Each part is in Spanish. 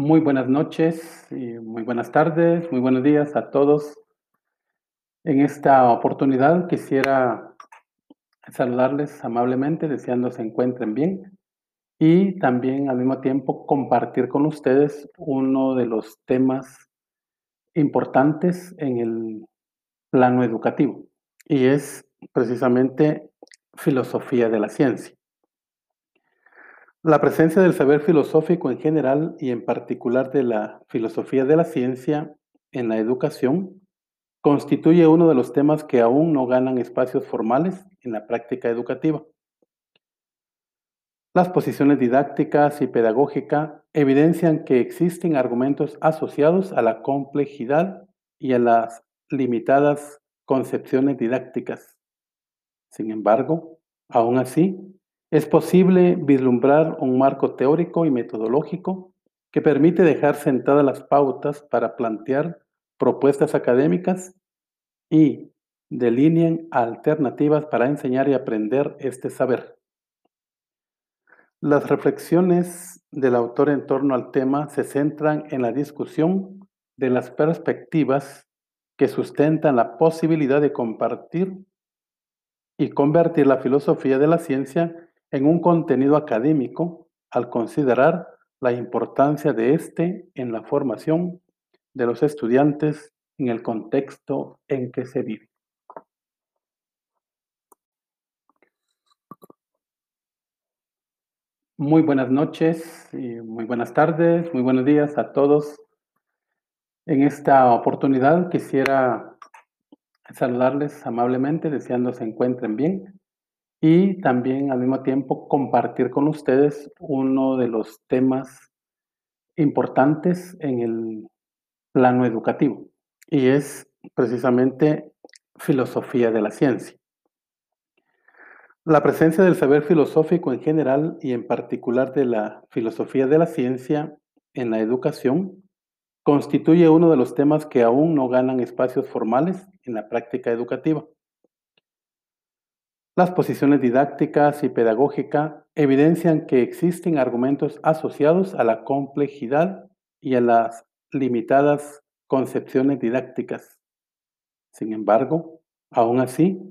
Muy buenas noches y muy buenas tardes, muy buenos días a todos. En esta oportunidad quisiera saludarles amablemente, deseando se encuentren bien y también al mismo tiempo compartir con ustedes uno de los temas importantes en el plano educativo y es precisamente filosofía de la ciencia. La presencia del saber filosófico en general y en particular de la filosofía de la ciencia en la educación constituye uno de los temas que aún no ganan espacios formales en la práctica educativa. Las posiciones didácticas y pedagógicas evidencian que existen argumentos asociados a la complejidad y a las limitadas concepciones didácticas. Sin embargo, aún así, es posible vislumbrar un marco teórico y metodológico que permite dejar sentadas las pautas para plantear propuestas académicas y delineen alternativas para enseñar y aprender este saber. Las reflexiones del autor en torno al tema se centran en la discusión de las perspectivas que sustentan la posibilidad de compartir y convertir la filosofía de la ciencia en un contenido académico al considerar la importancia de éste en la formación de los estudiantes en el contexto en que se vive. Muy buenas noches y muy buenas tardes, muy buenos días a todos. En esta oportunidad quisiera saludarles amablemente, deseando se encuentren bien y también al mismo tiempo compartir con ustedes uno de los temas importantes en el plano educativo y es precisamente filosofía de la ciencia. La presencia del saber filosófico en general y en particular de la filosofía de la ciencia en la educación constituye uno de los temas que aún no ganan espacios formales en la práctica educativa. Las posiciones didácticas y pedagógicas evidencian que existen argumentos asociados a la complejidad y a las limitadas concepciones didácticas. Sin embargo, aún así,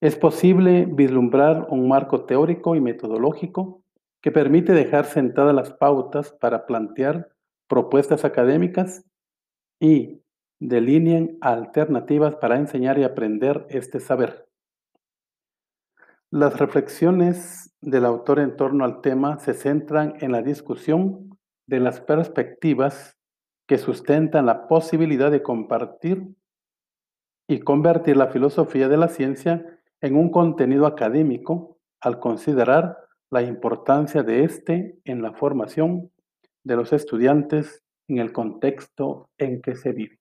es posible vislumbrar un marco teórico y metodológico que permite dejar sentadas las pautas para plantear propuestas académicas y delineen alternativas para enseñar y aprender este saber. Las reflexiones del autor en torno al tema se centran en la discusión de las perspectivas que sustentan la posibilidad de compartir y convertir la filosofía de la ciencia en un contenido académico al considerar la importancia de éste en la formación de los estudiantes en el contexto en que se vive.